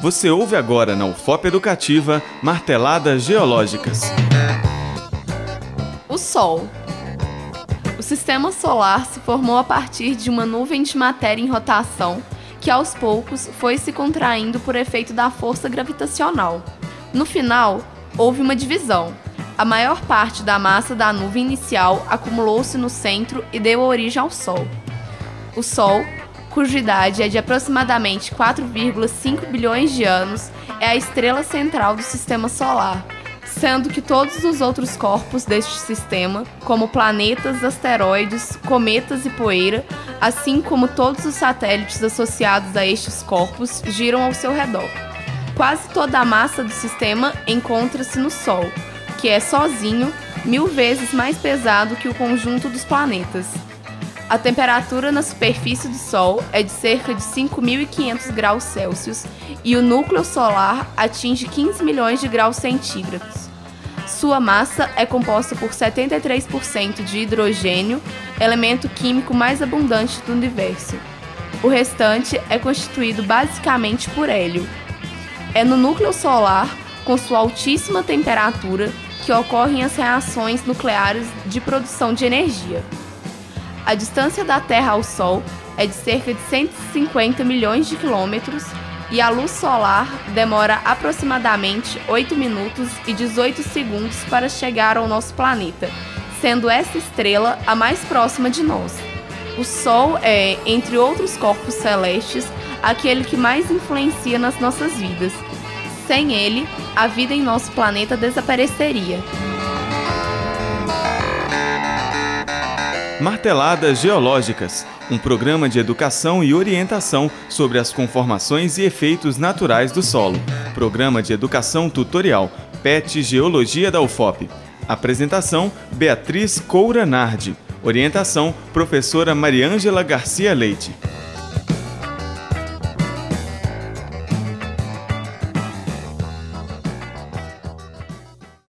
Você ouve agora na UFOP Educativa Marteladas Geológicas. O Sol. O sistema solar se formou a partir de uma nuvem de matéria em rotação que aos poucos foi se contraindo por efeito da força gravitacional. No final, houve uma divisão. A maior parte da massa da nuvem inicial acumulou-se no centro e deu origem ao Sol. O Sol cuja idade é de aproximadamente 4,5 bilhões de anos, é a estrela central do sistema solar, sendo que todos os outros corpos deste sistema, como planetas, asteroides, cometas e poeira, assim como todos os satélites associados a estes corpos, giram ao seu redor. Quase toda a massa do sistema encontra-se no Sol, que é sozinho mil vezes mais pesado que o conjunto dos planetas. A temperatura na superfície do Sol é de cerca de 5.500 graus Celsius e o núcleo solar atinge 15 milhões de graus centígrados. Sua massa é composta por 73% de hidrogênio, elemento químico mais abundante do universo. O restante é constituído basicamente por hélio. É no núcleo solar, com sua altíssima temperatura, que ocorrem as reações nucleares de produção de energia. A distância da Terra ao Sol é de cerca de 150 milhões de quilômetros e a luz solar demora aproximadamente 8 minutos e 18 segundos para chegar ao nosso planeta, sendo essa estrela a mais próxima de nós. O Sol é, entre outros corpos celestes, aquele que mais influencia nas nossas vidas. Sem ele, a vida em nosso planeta desapareceria. Marteladas Geológicas, um programa de educação e orientação sobre as conformações e efeitos naturais do solo. Programa de educação tutorial, PET Geologia da UFOP. Apresentação: Beatriz Coura Nardi. Orientação: Professora Mariângela Garcia Leite.